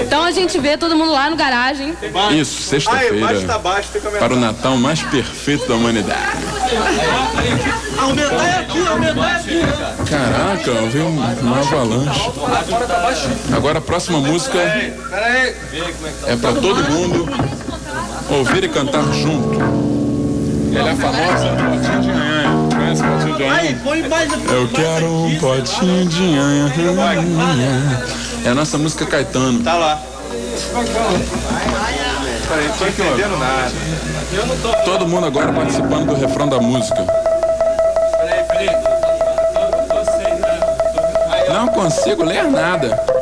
Então a gente vê todo mundo lá no garagem. Isso, sexta-feira. tá que aumentar. Para o Natal mais perfeito da humanidade. Aumentar é aqui, aumentar é aqui. Caraca, veio um- uma avalanche. Agora a próxima música é pra todo mundo ouvir e cantar junto. Ela é a famosa de. Eu quero um potinho de anhanha. É a nossa música Caetano. Tá lá. Peraí, não tô entendendo nada. Todo mundo agora participando do refrão da música. Não consigo ler nada.